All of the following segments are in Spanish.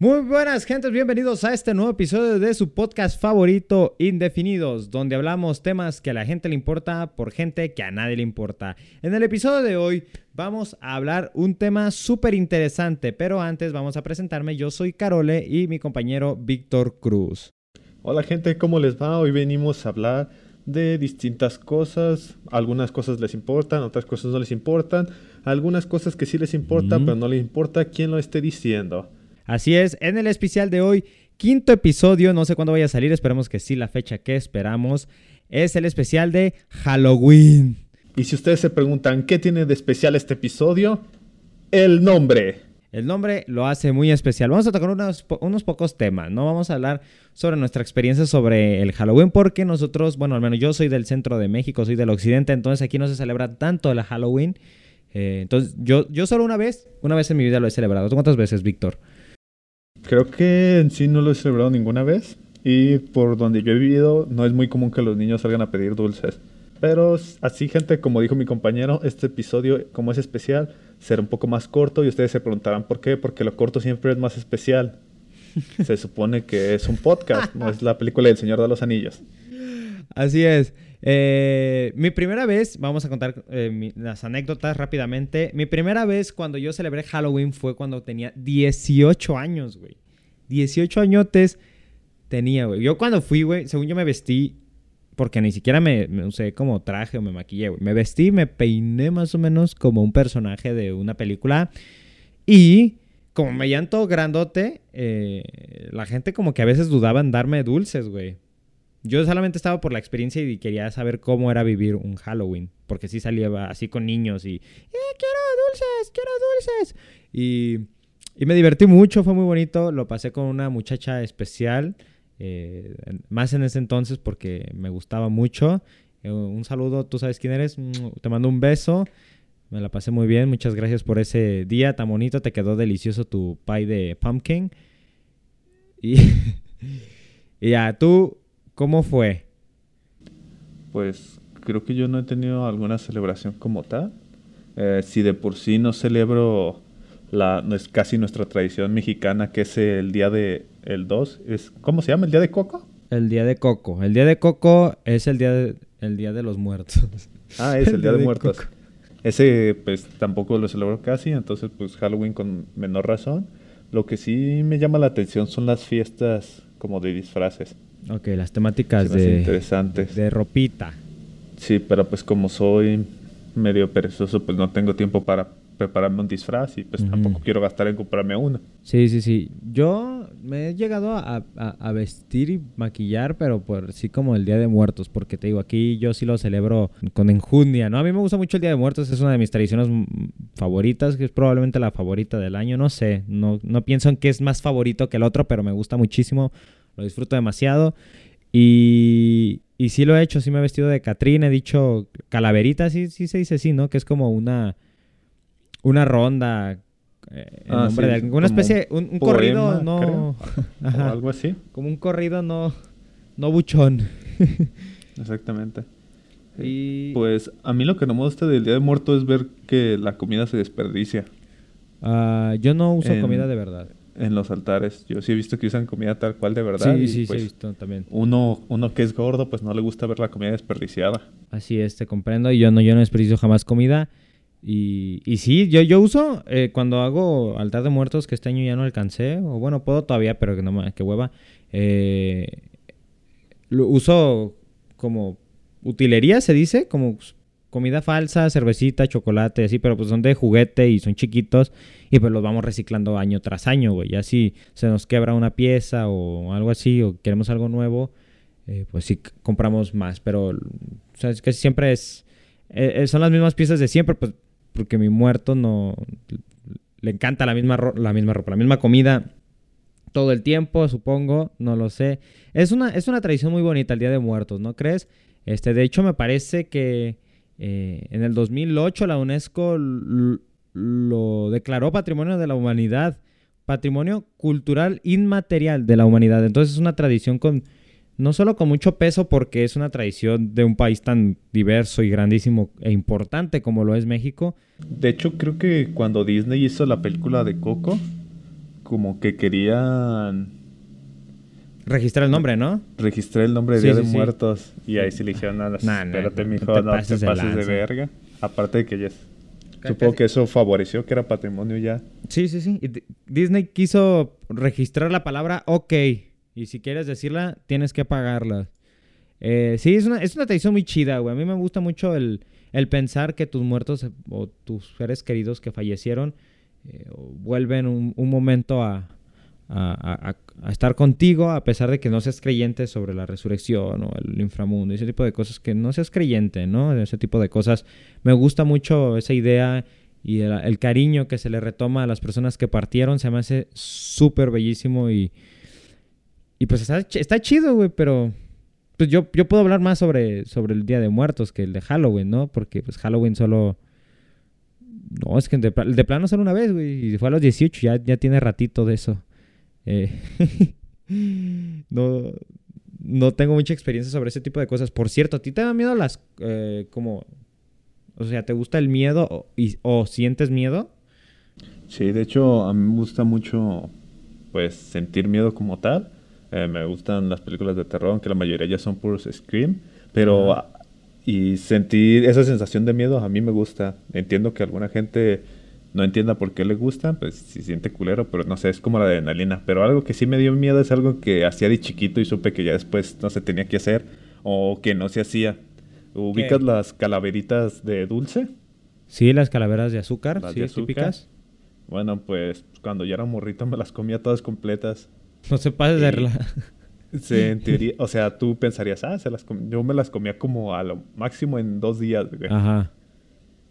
Muy buenas gentes, bienvenidos a este nuevo episodio de su podcast favorito Indefinidos, donde hablamos temas que a la gente le importa por gente que a nadie le importa. En el episodio de hoy vamos a hablar un tema súper interesante, pero antes vamos a presentarme, yo soy Carole y mi compañero Víctor Cruz. Hola gente, ¿cómo les va? Hoy venimos a hablar de distintas cosas, algunas cosas les importan, otras cosas no les importan, algunas cosas que sí les importan, pero no les importa quién lo esté diciendo. Así es, en el especial de hoy, quinto episodio, no sé cuándo vaya a salir, esperemos que sí, la fecha que esperamos, es el especial de Halloween. Y si ustedes se preguntan qué tiene de especial este episodio, el nombre. El nombre lo hace muy especial. Vamos a tocar unos, unos, pocos temas, ¿no? Vamos a hablar sobre nuestra experiencia sobre el Halloween, porque nosotros, bueno, al menos yo soy del centro de México, soy del occidente, entonces aquí no se celebra tanto el Halloween. Eh, entonces, yo, yo solo una vez, una vez en mi vida lo he celebrado. ¿Tú cuántas veces, Víctor? Creo que en sí no lo he celebrado ninguna vez y por donde yo he vivido no es muy común que los niños salgan a pedir dulces. Pero así gente, como dijo mi compañero, este episodio como es especial será un poco más corto y ustedes se preguntarán por qué, porque lo corto siempre es más especial. Se supone que es un podcast, no es la película del Señor de los Anillos. Así es. Eh, mi primera vez, vamos a contar eh, las anécdotas rápidamente. Mi primera vez cuando yo celebré Halloween fue cuando tenía 18 años, güey. 18 añotes tenía, güey. Yo cuando fui, güey, según yo me vestí, porque ni siquiera me, usé como traje o me maquillé, güey. Me vestí, me peiné más o menos como un personaje de una película. Y como me llanto grandote, eh, la gente como que a veces dudaba en darme dulces, güey. Yo solamente estaba por la experiencia y quería saber cómo era vivir un Halloween. Porque sí salía así con niños y... ¡Eh, quiero dulces! ¡Quiero dulces! Y, me divertí mucho, fue muy bonito. Lo pasé con una muchacha especial. Eh, más en ese entonces porque me gustaba mucho. Eh, un saludo, tú sabes quién eres. Te mando un beso. Me la pasé muy bien. Muchas gracias por ese día tan bonito. Te quedó delicioso tu pie de pumpkin. Y ya, tú ¿Cómo fue? Pues creo que yo no he tenido alguna celebración como tal. Eh, si de por sí no celebro la, no es casi nuestra tradición mexicana, que es el día de el 2, es, ¿cómo se llama? ¿El día de Coco? El día de Coco. El día de Coco es el día de, el día de los muertos. Ah, es el, día, de, muertos. Ese pues tampoco lo celebro casi, entonces pues Halloween con menor razón. Lo que sí me llama la atención son las fiestas como de disfraces. Ok, las temáticas de, interesantes. de ropita. Sí, pero pues como soy medio perezoso, pues no tengo tiempo para prepararme un disfraz y pues tampoco quiero gastar en comprarme uno. Sí, sí, sí. Yo me he llegado a, vestir y maquillar, pero por sí como el Día de Muertos, porque te digo, aquí yo sí lo celebro con enjundia, ¿no? A mí me gusta mucho el Día de Muertos, es una de mis tradiciones favoritas, que es probablemente la favorita del año, no sé, no, no pienso en que es más favorito que el otro, pero me gusta muchísimo lo disfruto demasiado. Y, y sí lo he hecho, sí me he vestido de Catrina, he dicho calaverita, sí, sí se dice así, ¿no? Que es como una, una ronda. Eh, ah, nombre de alguna especie, un, un corrido no. algo así. Como un corrido no, no buchón. Exactamente. Y... Pues a mí lo que no me gusta del Día de Muertos es ver que la comida se desperdicia. Ah, yo no uso comida de verdad en los altares. Yo sí he visto que usan comida tal cual de verdad. Sí, sí, sí, he pues, visto también. Uno, uno que es gordo, pues no le gusta ver la comida desperdiciada. Así es, te comprendo. Y yo no, yo no desperdicio jamás comida. Y, y sí, yo, yo uso eh, cuando hago altar de muertos, que este año ya no alcancé, o bueno, puedo todavía, pero que no que hueva. Eh, lo uso como utilería, se dice, como comida falsa, cervecita, chocolate, así, pero pues son de juguete y son chiquitos y pues los vamos reciclando año tras año, güey. Ya si se nos quebra una pieza o algo así o queremos algo nuevo, eh, pues sí compramos más, pero o sea, es que siempre es, eh, son las mismas piezas de siempre, pues porque mi muerto no le encanta la misma, la misma ropa, la misma comida todo el tiempo, supongo, no lo sé. Es una, es una tradición muy bonita el Día de Muertos, ¿no crees? Este, de hecho, me parece que eh, en el 2008 la UNESCO lo declaró Patrimonio de la Humanidad, Patrimonio Cultural Inmaterial de la Humanidad. Entonces es una tradición con, no solo con mucho peso porque es una tradición de un país tan diverso y grandísimo e importante como lo es México. De hecho creo que cuando Disney hizo la película de Coco, como que querían registrar el nombre, ¿no? Registrar el nombre de Día de Muertos. Y ahí sí le dijeron nada. espérate, mijo, no te, pases, de, verga. Aparte de que ya Supongo que eso favoreció que era patrimonio ya. Sí, sí, sí. Disney quiso registrar la palabra OK. Y si quieres decirla, tienes que pagarla. Eh, sí, es una, es una tradición muy chida, güey. A mí me gusta mucho el, pensar que tus muertos o tus seres queridos que fallecieron eh, vuelven un, momento a, a, estar contigo a pesar de que no seas creyente sobre la resurrección o el inframundo, ese tipo de cosas, que no seas creyente, ¿no? Ese tipo de cosas. Me gusta mucho esa idea y el, cariño que se le retoma a las personas que partieron, se me hace súper bellísimo y, y pues está, chido, güey, pero pues yo, yo puedo hablar más sobre, sobre el Día de Muertos que el de Halloween, ¿no? Porque pues Halloween solo... No, es que de, de plano solo una vez, güey, y fue a los 18, ya, ya tiene ratito de eso. Eh, no, no tengo mucha experiencia sobre ese tipo de cosas. Por cierto, ¿a ti te da miedo las... Eh, como... O sea, ¿te gusta el miedo o, o sientes miedo? Sí, de hecho, a mí me gusta mucho, pues, sentir miedo como tal. Eh, me gustan las películas de terror, aunque la mayoría ya son puros scream. Pero... Y sentir esa sensación de miedo a mí me gusta. Entiendo que alguna gente no entienda por qué le gusta, pues si siente culero, pero no sé, es como la adrenalina. Pero algo que sí me dio miedo es algo que hacía de chiquito y supe que ya después no se tenía que hacer o que no se hacía. ¿Ubicas las calaveritas de dulce? Sí, las calaveras de azúcar, sí, típicas. Bueno, pues cuando ya era morrito me las comía todas completas. No se pase de verla. Sí, en teoría, o sea, tú pensarías, ah, se las yo me las comía como a lo máximo en dos días, Ajá.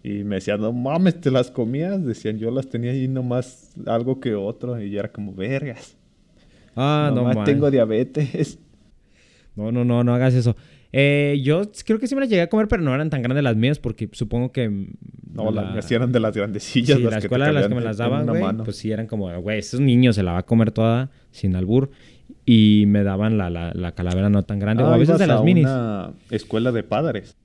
Y me decían, no mames, ¿te las comías? Decían, yo las tenía ahí nomás algo que otro. Y ya era como, vergas. Ah, no mames. tengo diabetes. No, no, no, no hagas eso. Eh, yo creo que sí me las llegué a comer, pero no eran tan grandes las mías porque supongo que... No, las mías eran de las grandecillas. Sí, las la escuela de las que me las daban, güey, pues sí eran como, güey, estos niños se la va a comer toda sin albur. Y me daban la, la, calavera no tan grande. o a ah, veces de las a minis. una escuela de padres.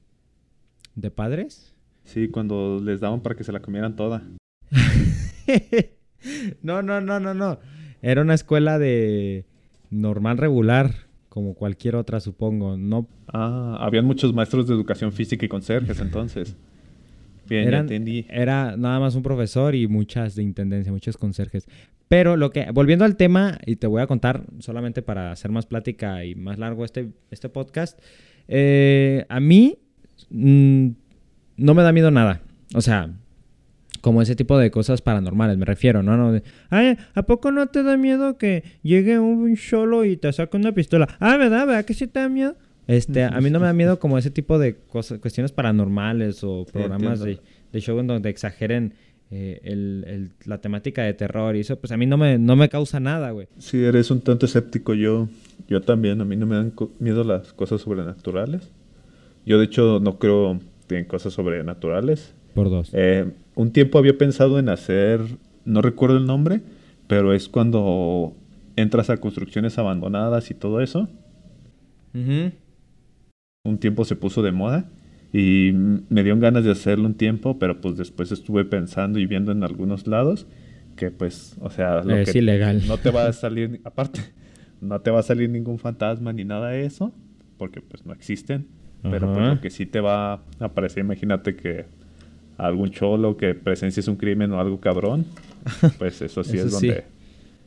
¿De padres? Sí, cuando les daban para que se la comieran toda. no, no, no, no, no. Era una escuela de normal regular, como cualquier otra, supongo. No. Ah, habían muchos maestros de educación física y conserjes entonces. Bien, ya entendí. Era nada más un profesor y muchas de intendencia, muchos conserjes. Pero lo que, volviendo al tema, y te voy a contar solamente para hacer más plática y más largo este, este podcast, eh, a mí mm, no me da miedo nada. O sea, como ese tipo de cosas paranormales, me refiero, ¿no? no Ay, ¿a poco no te da miedo que llegue un solo y te saque una pistola? Ah, ¿verdad? ¿Verdad que sí te da miedo? Este, a mí no me da miedo como ese tipo de cosas, cuestiones paranormales o programas de, show en donde exageren eh, el, la temática de terror y eso, pues a mí no me, no me causa nada, güey. Sí, eres un tanto escéptico. Yo, yo también, a mí no me dan miedo las cosas sobrenaturales. Yo, de hecho, no creo en cosas sobrenaturales. Por dos. Eh, un tiempo había pensado en hacer, no recuerdo el nombre, pero es cuando entras a construcciones abandonadas y todo eso. Un tiempo se puso de moda y me dio ganas de hacerlo un tiempo, pero pues después estuve pensando y viendo en algunos lados que pues, o sea, lo es ilegal. No te va a salir, aparte, no te va a salir ningún fantasma ni nada de eso, porque pues no existen. Pero pues lo que sí te va a aparecer, imagínate que algún cholo que presencies un crimen o algo cabrón, pues eso sí es donde,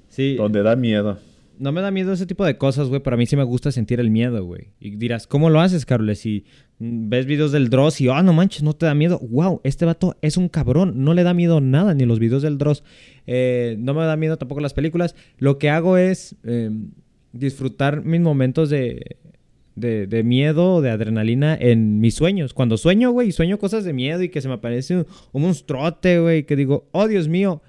sí. donde da miedo. No me da miedo ese tipo de cosas, güey, pero a mí sí me gusta sentir el miedo, güey. Y dirás, ¿cómo lo haces, Carlos? Si ves videos del Dross y, ah, no manches, no te da miedo. Wow, este vato es un cabrón. No le da miedo nada, ni los videos del Dross. Eh, no me da miedo tampoco las películas. Lo que hago es eh, disfrutar mis momentos de de, de miedo, de adrenalina en mis sueños. Cuando sueño, güey, sueño cosas de miedo y que se me aparece un, un monstruote, güey, que digo, oh Dios mío,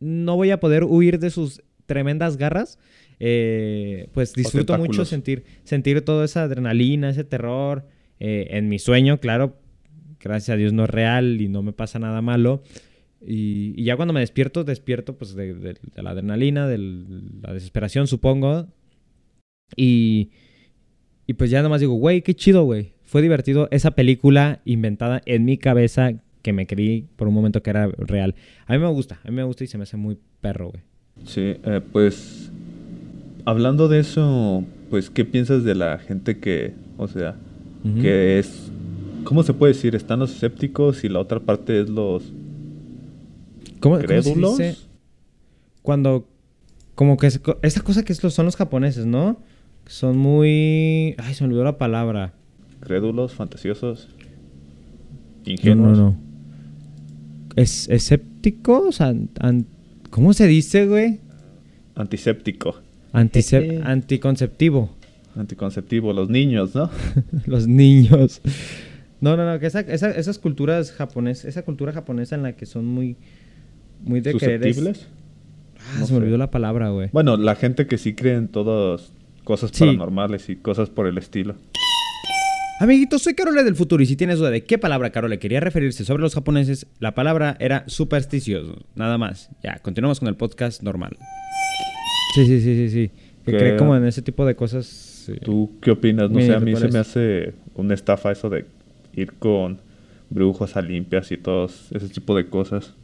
no voy a poder huir de sus tremendas garras. Eh, pues disfruto mucho sentir, sentir toda esa adrenalina, ese terror eh, en mi sueño, claro. Gracias a Dios no es real y no me pasa nada malo. Y, y ya cuando me despierto, despierto pues de, de la adrenalina, de la desesperación, supongo. Y, y pues ya nomás digo, güey, qué chido, güey. Fue divertido esa película inventada en mi cabeza que me creí por un momento que era real. A mí me gusta, a mí me gusta y se me hace muy perro, güey. Sí, eh, pues hablando de eso, pues ¿qué piensas de la gente que, o sea, que es, ¿cómo se puede decir? Están los escépticos y la otra parte es los ¿Cómo, cómo se crédulos. dice? Cuando, como que es- esa cosa que es son los japoneses, ¿no? Son muy... Ay, se me olvidó la palabra. Crédulos, fantasiosos, No, ingenuos. no, no. ¿Es escépticos? An- an- ¿Cómo se dice, güey? Antiséptico, Anticep- Eh, eh. Anticonceptivo. anticonceptivo, los niños, ¿no? Los niños. No, no, no, que esa, esa- esas culturas japonesas, esa cultura japonesa en la que son muy, muy de ¿Susceptibles? Ah, No se me olvidó la palabra, güey. Bueno, la gente que sí cree en todas cosas Sí. paranormales y cosas por el estilo. Amiguitos, soy Carole del futuro y si tienes duda de qué palabra Carole quería referirse sobre los japoneses, la palabra era supersticioso, nada más. Ya, continuamos con el podcast normal. Sí, sí, sí, sí, sí. Que cree como en ese tipo de cosas. sí. ¿Tú qué opinas? No Mira, sé, a mí ¿cuál se es? me hace una estafa eso de ir con brujos a limpias y todos ese tipo de cosas.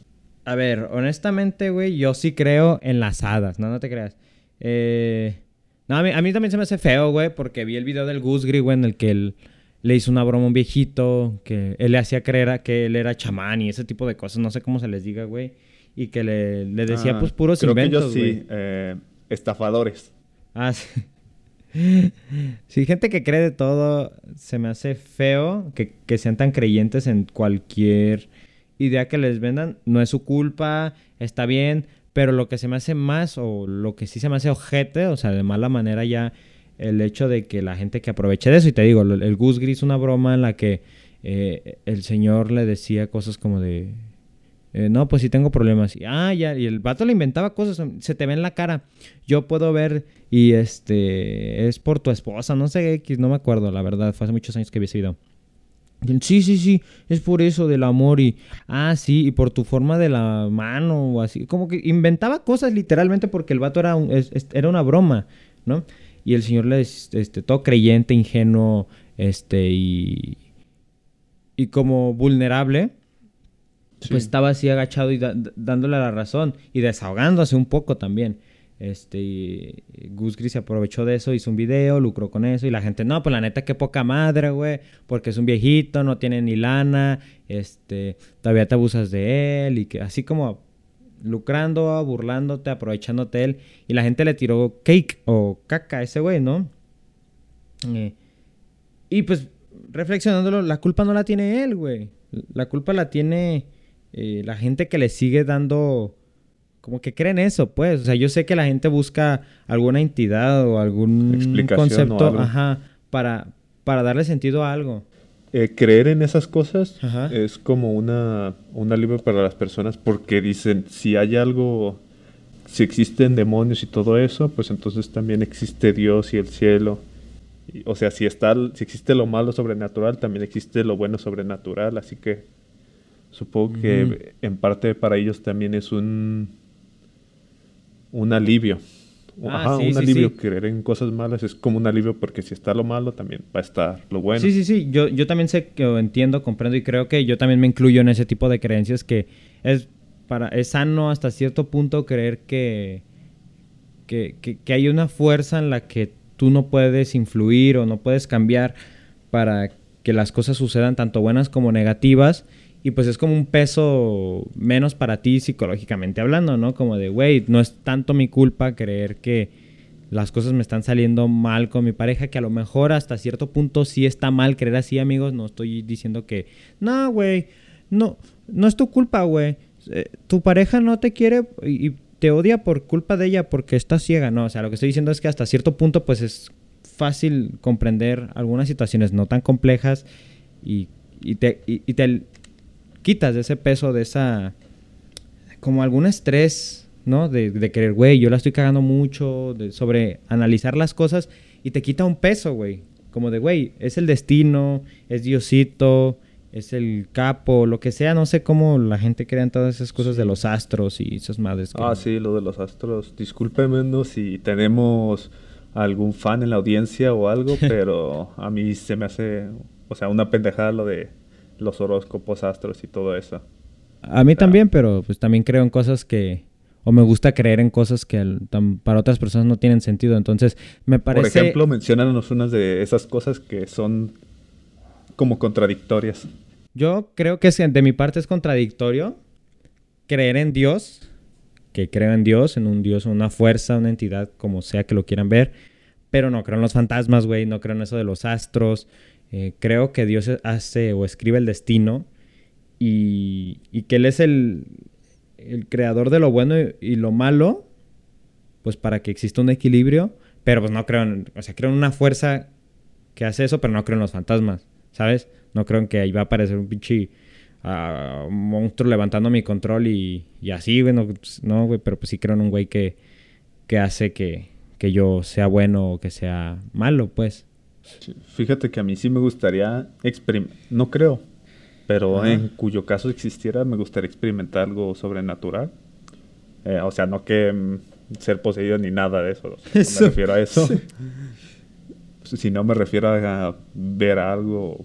A ver, honestamente, güey, yo sí creo en las hadas, no, no te creas. Eh, no, a mí, a mí también se me hace feo, güey, porque vi el video del Goose Gris, güey, en el que él le hizo una broma a un viejito, que él le hacía creer a que él era chamán y ese tipo de cosas, no sé cómo se les diga, güey. Y que le, le decía, Ah, pues, puros creo inventos, que ellos sí, eh, estafadores. Ah, sí. Sí, gente que cree de todo, se me hace feo que, que sean tan creyentes en cualquier idea que les vendan. No es su culpa, está bien, pero lo que se me hace más, o lo que sí se me hace ojete, o sea, de mala manera ya, el hecho de que la gente que aproveche de eso, y te digo, el, Goose Gris, una broma en la que eh, el señor le decía cosas como de... eh, no, pues sí tengo problemas. Y, ah, ya, y el vato le inventaba cosas, se te ve en la cara. Yo puedo ver y este es por tu esposa, no sé X, no me acuerdo, la verdad, fue hace muchos años que vi ese video. Sí, sí, sí, es por eso del amor y ah, sí, y por tu forma de la mano o así, como que inventaba cosas literalmente porque el vato era un- es- era una broma, ¿no? Y el señor le este todo creyente, ingenuo, este y y como vulnerable, Sí. pues estaba así agachado y da- dándole la razón y desahogándose un poco también. Este, y Gus Gris se aprovechó de eso, hizo un video, lucró con eso y la gente, no, pues la neta qué poca madre, güey, porque es un viejito, no tiene ni lana, este, todavía te abusas de él y que así como lucrando, burlándote, aprovechándote él y la gente le tiró cake o caca a ese güey, ¿no? Eh, y pues, reflexionándolo, la culpa no la tiene él, güey. La culpa la tiene eh, la gente que le sigue dando... Como que creen eso, pues. O sea, yo sé que la gente busca alguna entidad o algún o concepto, ajá, para, para darle sentido a algo. Eh, creer en esas cosas Ajá. es como una, un alivio para las personas porque dicen, si hay algo, si existen demonios y todo eso, pues entonces también existe Dios y el cielo. Y, o sea, si, está, si existe lo malo sobrenatural, también existe lo bueno sobrenatural. Así que supongo que en parte para ellos también es un, un alivio. Ah, Ajá, sí, un sí, alivio. sí. Creer en cosas malas es como un alivio porque si está lo malo, también va a estar lo bueno. Sí, sí, sí. Yo, yo también sé que entiendo, comprendo y creo que yo también me incluyo en ese tipo de creencias que es para es sano hasta cierto punto creer que, que, que, que hay una fuerza en la que tú no puedes influir o no puedes cambiar para que las cosas sucedan tanto buenas como negativas. Y pues es como un peso menos para ti psicológicamente hablando, ¿no? Como de, güey, no es tanto mi culpa creer que las cosas me están saliendo mal con mi pareja, que a lo mejor hasta cierto punto sí está mal creer así, amigos. No estoy diciendo que, no, güey, no, no es tu culpa, güey. Eh, tu pareja no te quiere y, te odia por culpa de ella porque está ciega. No, o sea, lo que estoy diciendo es que hasta cierto punto, pues es fácil comprender algunas situaciones no tan complejas y te, y- y te quitas de ese peso, de esa. como algún estrés, ¿no? De, de querer, güey, yo la estoy cagando mucho, de sobre analizar las cosas y te quita un peso, güey. Como de, güey, es el destino, es Diosito, es el capo, lo que sea, no sé cómo la gente crea en todas esas cosas de los astros y esas madres. que- Ah, sí, lo de los astros. Discúlpenme si tenemos algún fan en la audiencia o algo, pero a mí se me hace, o sea, una pendejada lo de los horóscopos, astros y todo eso. A mí sea- también, pero pues también creo en cosas que... o me gusta creer en cosas que para otras personas no tienen sentido. Entonces, me parece... Por ejemplo, menciónanos unas de esas cosas que son como contradictorias. Yo creo que de mi parte es contradictorio creer en Dios, que creo en Dios, en un Dios, una fuerza, una entidad, como sea que lo quieran ver, pero no creo en los fantasmas, güey, no creo en eso de los astros. Eh, creo que Dios hace o escribe el destino y, y que Él es el, el creador de lo bueno y, lo malo, pues para que exista un equilibrio, pero pues no creo en, o sea, creo en una fuerza que hace eso, pero no creo en los fantasmas, ¿sabes? No creo en que ahí va a aparecer un pinche ah, monstruo levantando mi control y, y así, güey, no, pues, no, güey, pero pues sí creo en un güey que, que hace que, que yo sea bueno o que sea malo, pues. Fíjate que a mí sí me gustaría experimentar, no creo, pero Ajá. en cuyo caso existiera, me gustaría experimentar algo sobrenatural. Eh, o sea, no que mm, ser poseído ni nada de eso. o sea, no Eso. me refiero a eso. si no me refiero a ver algo,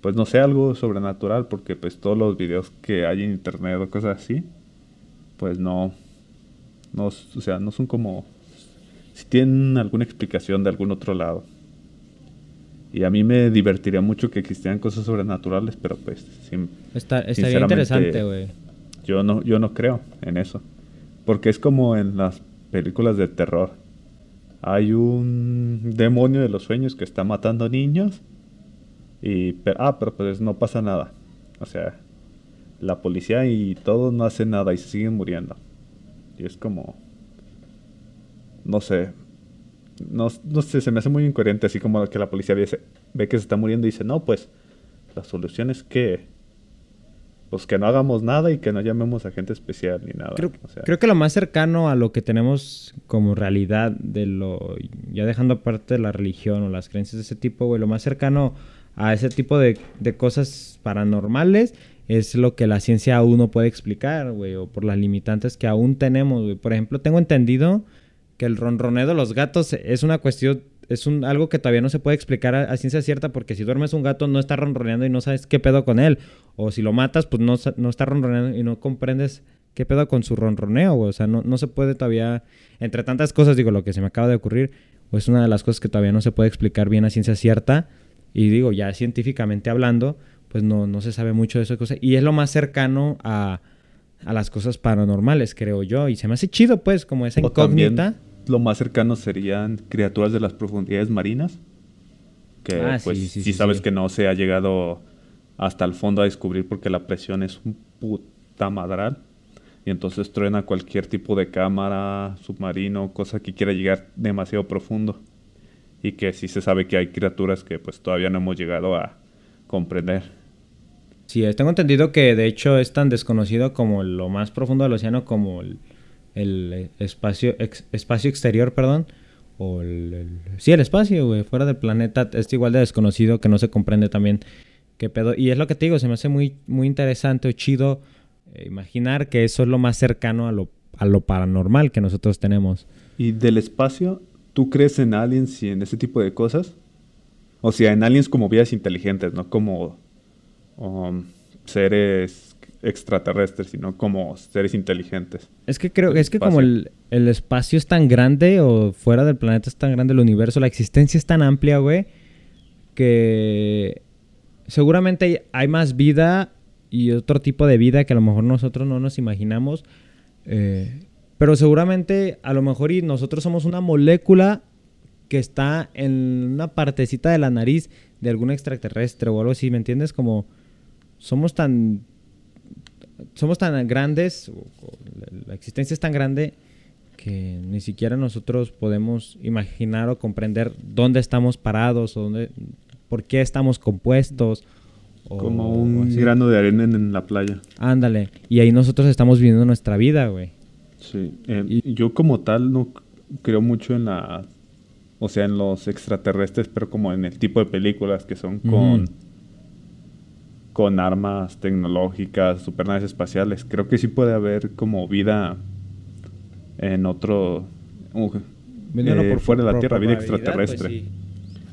pues no sé, algo sobrenatural, porque pues todos los videos que hay en internet o cosas así, pues no, no, o sea, no son como, si tienen alguna explicación de algún otro lado. Y a mí me divertiría mucho que existieran cosas sobrenaturales, pero pues sim- Está, estaría interesante, güey. yo no, yo no creo en eso. Porque es como en las películas de terror. Hay un demonio de los sueños que está matando niños. Y, pe- ah, pero pues no pasa nada. O sea, la policía y todo no hace nada y se siguen muriendo. Y es como... No sé. No, no sé, se me hace muy incoherente. Así como que la policía ve, ve que se está muriendo y dice, no, pues la solución es que pues que no hagamos nada y que no llamemos a gente especial ni nada. Creo, o sea, creo que lo más cercano a lo que tenemos como realidad de lo... Ya dejando aparte la religión o las creencias de ese tipo, güey. Lo más cercano a ese tipo de, de cosas paranormales es lo que la ciencia aún no puede explicar, güey. O por las limitantes que aún tenemos, güey. Por ejemplo, tengo entendido que el ronroneo de los gatos es una cuestión... Es un, algo que todavía no se puede explicar a, ciencia cierta porque si duermes un gato no está ronroneando y no sabes qué pedo con él. O si lo matas, pues no, no está ronroneando y no comprendes qué pedo con su ronroneo. O sea, no, no se puede todavía, entre tantas cosas, digo, lo que se me acaba de ocurrir, es una de las cosas que todavía no se puede explicar bien a ciencia cierta. Y digo, ya científicamente hablando, pues no, no se sabe mucho de esas cosas. Y es lo más cercano a, a las cosas paranormales, creo yo. Y se me hace chido, pues, como esa incógnita. lo más cercano serían criaturas de las profundidades marinas. Que Ah, pues sí, sí, sí, sí, sabes que no se ha llegado hasta el fondo a descubrir porque la presión es un puta madral. Y entonces truena cualquier tipo de cámara, submarino, cosa que quiera llegar demasiado profundo. Y que sí se sabe que hay criaturas que pues todavía no hemos llegado a comprender. Sí, tengo entendido que de hecho es tan desconocido como lo más profundo del océano como el, eh, espacio, ex- espacio exterior, perdón. O el, el- sí, el espacio, güey, fuera del planeta es igual de desconocido que no se comprende también qué pedo. Y es lo que te digo, se me hace muy, muy interesante o chido eh, imaginar que eso es lo más cercano a lo, a lo paranormal que nosotros tenemos. ¿Y del espacio, tú crees en aliens y en ese tipo de cosas? O sea, en aliens como vidas inteligentes, no como um, seres extraterrestres, sino como seres inteligentes. Es que creo es que como el, el espacio es tan grande o fuera del planeta es tan grande el universo, la existencia es tan amplia, güey, que seguramente hay, hay más vida y otro tipo de vida que a lo mejor nosotros no nos imaginamos. eh, pero seguramente a lo mejor y nosotros somos una molécula que está en una partecita de la nariz de algún extraterrestre o algo así, ¿me entiendes? Como somos tan somos tan grandes, o- o la- la existencia es tan grande que ni siquiera nosotros podemos imaginar o comprender dónde estamos parados o dónde, por qué estamos compuestos. o- Como o un así. grano de arena en, en la playa. Ándale. Y ahí nosotros estamos viviendo nuestra vida, güey. Sí. eh, Y- yo como tal no creo mucho en la... O sea, en los extraterrestres, pero como en el tipo de películas que son con... Ujú. Con armas tecnológicas, supernaves espaciales. Creo que sí puede haber como vida en otro... uh, eh, por- fuera de la Tierra, vida extraterrestre. pues sí.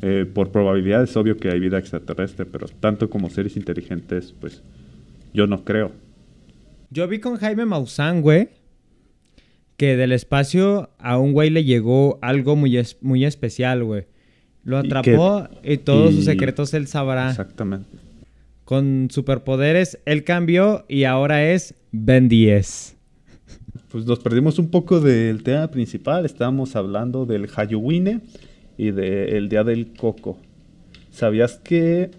Eh, por probabilidad es obvio que hay vida extraterrestre, pero tanto como seres inteligentes, pues yo no creo. Yo vi con Jaime Maussan, güey, que del espacio a un güey le llegó algo muy, es- muy especial, güey. Lo Y atrapó y, todos sus secretos él sabrá. Exactamente. Con superpoderes, él cambió y ahora es Ben 10. Pues nos perdimos un poco del tema principal. Estábamos hablando del Halloween y del Día del Coco. ¿Sabías que,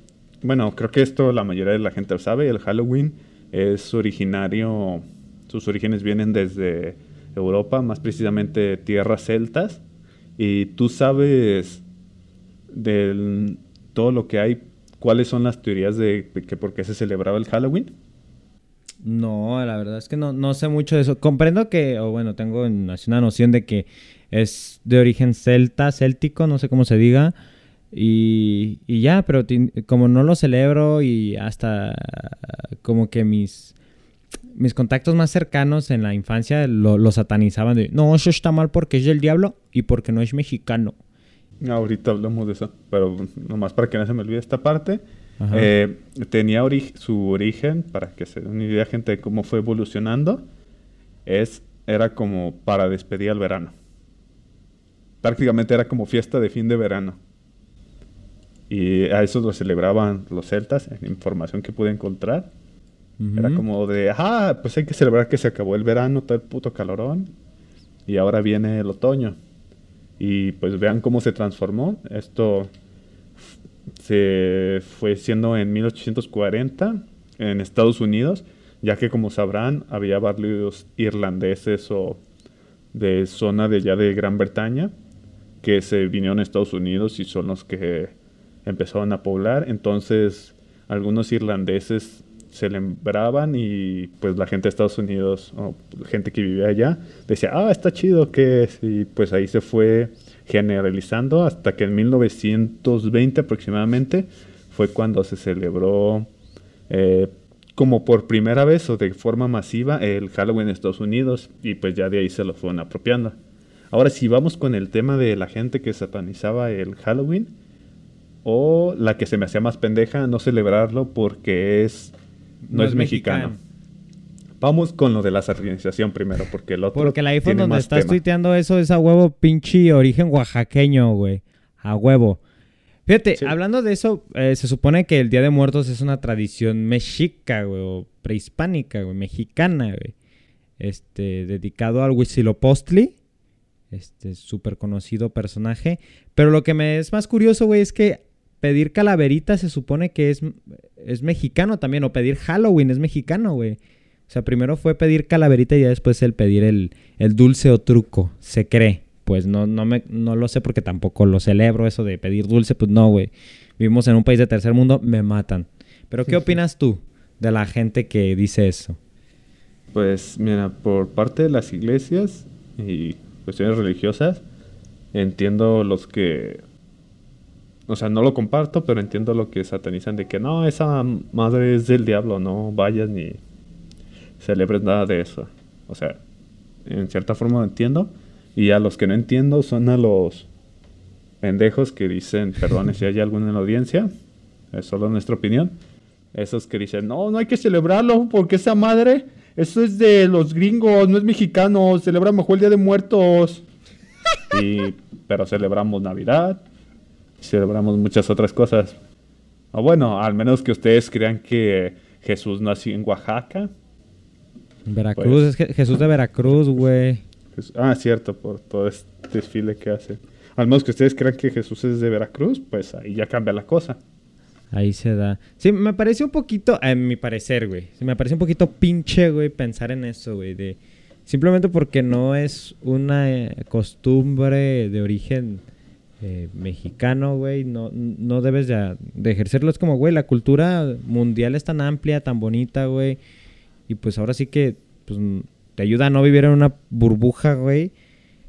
bueno, creo que esto la mayoría de la gente lo sabe, el Halloween es originario, sus orígenes vienen desde Europa, más precisamente tierras celtas. Y tú sabes de todo lo que hay, cuáles son las teorías de que por qué se celebraba el Halloween. No, la verdad es que no, no sé mucho de eso. Comprendo que, o bueno, tengo una noción de que es de origen celta, céltico, no sé cómo se diga. Y, y ya, pero como no lo celebro y hasta como que mis, mis contactos más cercanos en la infancia lo, lo satanizaban no, eso está mal porque es del diablo y porque no es mexicano. Ahorita hablamos de eso, pero nomás para que no se me olvide esta parte. Eh, tenía ori- su origen, para que se den una idea, gente, de cómo fue evolucionando. Es, era como para despedir al verano. Prácticamente era como fiesta de fin de verano. Y a eso lo celebraban los celtas, en información que pude encontrar. Era como de, ah, pues hay que celebrar que se acabó el verano, todo el puto calorón. Y ahora viene el otoño. Y pues vean cómo se transformó. Esto se fue siendo en 1840 en Estados Unidos, ya que como sabrán había varios irlandeses o de zona de ya de Gran Bretaña que se vinieron a Estados Unidos y son los que empezaron a poblar. Entonces algunos irlandeses celebraban y pues la gente de Estados Unidos o gente que vivía allá decía, ah, está chido que es. Y pues ahí se fue generalizando hasta que en 1920 aproximadamente fue cuando se celebró eh, como por primera vez o de forma masiva el Halloween en Estados Unidos y pues ya de ahí se lo fueron apropiando. Ahora si vamos con el tema de la gente que satanizaba el Halloween o la que se me hacía más pendeja no celebrarlo porque es no, es mexicano. Vamos con lo de la satanización primero porque el otro Porque el iPhone tiene donde más estás tema. tuiteando eso es a huevo pinche origen oaxaqueño, güey. A huevo. Fíjate, Sí. hablando de eso, eh, se supone que el Día de Muertos es una tradición mexica, güey, o prehispánica, güey, mexicana, güey. Este, dedicado al Huitzilopochtli, este súper conocido personaje. Pero lo que me es más curioso, güey, es que pedir calaverita se supone que es, es mexicano también, o pedir Halloween es mexicano, güey. O sea, primero fue pedir calaverita y ya después el pedir el, el dulce o truco, se cree. Pues no, no, me, no lo sé porque tampoco lo celebro, eso de pedir dulce, pues no, güey. Vivimos en un país de tercer mundo, me matan. Pero ¿qué opinas tú de la gente que dice eso? Pues mira, por parte de las iglesias y cuestiones religiosas, entiendo los que... O sea, no lo comparto, pero entiendo lo que satanizan de que no, esa madre es del diablo, no vayas ni celebres nada de eso. O sea, en cierta forma lo entiendo. Y a los que no entiendo son a los pendejos que dicen, perdone si hay alguno en la audiencia, es solo nuestra opinión. Esos que dicen, no, no hay que celebrarlo porque esa madre, eso es de los gringos, no es mexicano, celebra mejor el Día de Muertos. y, pero celebramos Navidad, celebramos muchas otras cosas. O bueno, al menos que ustedes crean que Jesús nació en Oaxaca. Veracruz, Pues- es que Jesús de Veracruz, güey. Ah, cierto, por todo este desfile que hace. Al menos que ustedes crean que Jesús es de Veracruz, pues ahí ya cambia la cosa. Ahí se da. Sí, me parece un poquito, a mi parecer, güey. Sí, me parece un poquito pinche, güey, pensar en eso, güey. De, simplemente porque no es una eh, costumbre de origen eh, mexicano, güey. No, no debes de, de ejercerlo. Es como, güey, la cultura mundial es tan amplia, tan bonita, güey. Y pues ahora sí que pues, te ayuda a no vivir en una burbuja, güey.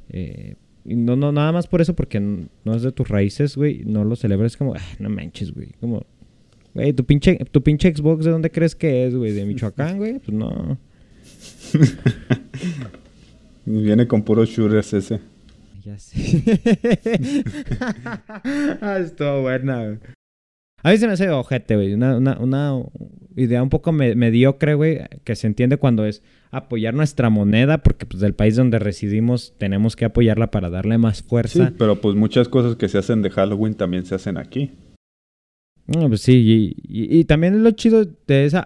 Eh, y no, no, nada más por eso, porque no es de tus raíces, güey. No lo celebres como, "Ah, no manches, güey. Como, güey, tu pinche, tu pinche Xbox, ¿de dónde crees que es, güey? ¿De Michoacán, güey? Pues no. Viene con puros shooters ese. Ya sé. ah, estuvo buena, güey. A mí se me hace ojete, güey. Una, una, una, idea un poco mediocre, güey, que se entiende cuando es apoyar nuestra moneda, porque pues del país donde residimos tenemos que apoyarla para darle más fuerza. Sí, pero pues muchas cosas que se hacen de Halloween también se hacen aquí. No, pues sí, y, también lo chido de esa,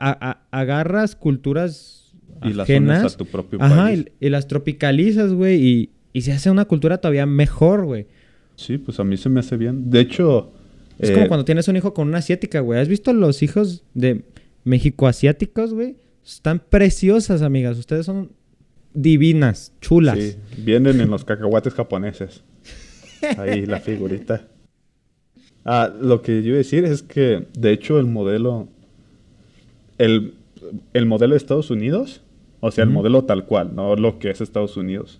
agarras culturas y las unes a tu propio Ajá, Y, y, las tropicalizas, güey, y, y se hace una cultura todavía mejor, güey. Sí, pues a mí se me hace bien. De hecho... Es como eh, cuando tienes un hijo con una asiática, güey. ¿Has visto los hijos de México asiáticos, güey? Están preciosas, amigas. Ustedes son divinas, chulas. Sí, vienen en los cacahuates japoneses. Ahí la figurita. Ah, lo que yo iba a decir es que, de hecho, el modelo... El, modelo de Estados Unidos, o sea, el modelo tal cual, no lo que es Estados Unidos,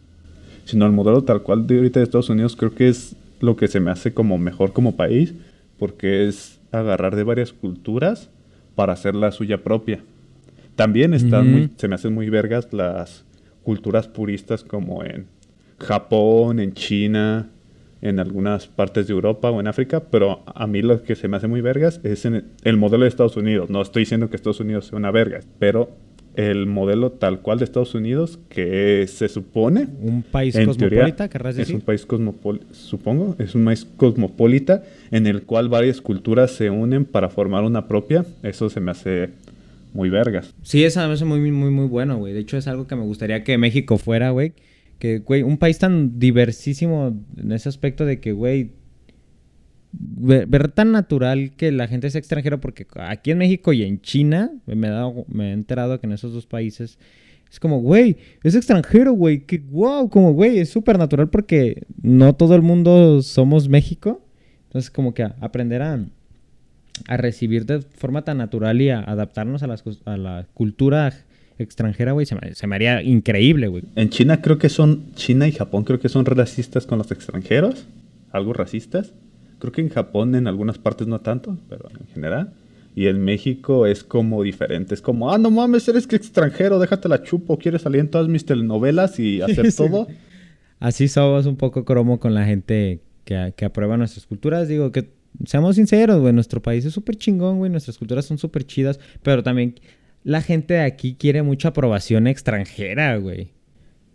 sino el modelo tal cual de ahorita de Estados Unidos, creo que es lo que se me hace como mejor como país, porque es agarrar de varias culturas para hacer la suya propia. También están muy, se me hacen muy vergas las culturas puristas como en Japón, en China, en algunas partes de Europa o en África, pero a mí lo que se me hace muy vergas es en el modelo de Estados Unidos. No estoy diciendo que Estados Unidos sea una verga, pero el modelo tal cual de Estados Unidos, que se supone... Un país cosmopolita, querrás decir. Es un país cosmopolita, supongo, es un país cosmopolita en el cual varias culturas se unen para formar una propia. Eso se me hace muy vergas. Sí, eso me hace muy, muy, muy bueno, güey. De hecho, es algo que me gustaría que México fuera, güey. Que, güey, un país tan diversísimo en ese aspecto de que, güey, ver, tan natural que la gente sea extranjera, porque aquí en México y en China, me he, dado, me he enterado que en esos dos países es como, güey, es extranjero, güey, que wow, como, güey, es súper natural porque no todo el mundo somos México. Entonces, como que aprender a, a recibir de forma tan natural y a adaptarnos a, las, a la cultura extranjera, güey, se, me haría increíble, güey. En China creo que son, China y Japón creo que son racistas con los extranjeros, algo racistas. Creo que en Japón en algunas partes no tanto, pero en general. Y en México es como diferente. Es como, ah, no mames, eres que extranjero, déjate la chupo, quieres salir en todas mis telenovelas y hacer todo. Así somos un poco cromo con la gente que, que aprueba nuestras culturas. Digo que, seamos sinceros, güey, nuestro país es súper chingón, güey, nuestras culturas son súper chidas, pero también la gente de aquí quiere mucha aprobación extranjera, güey.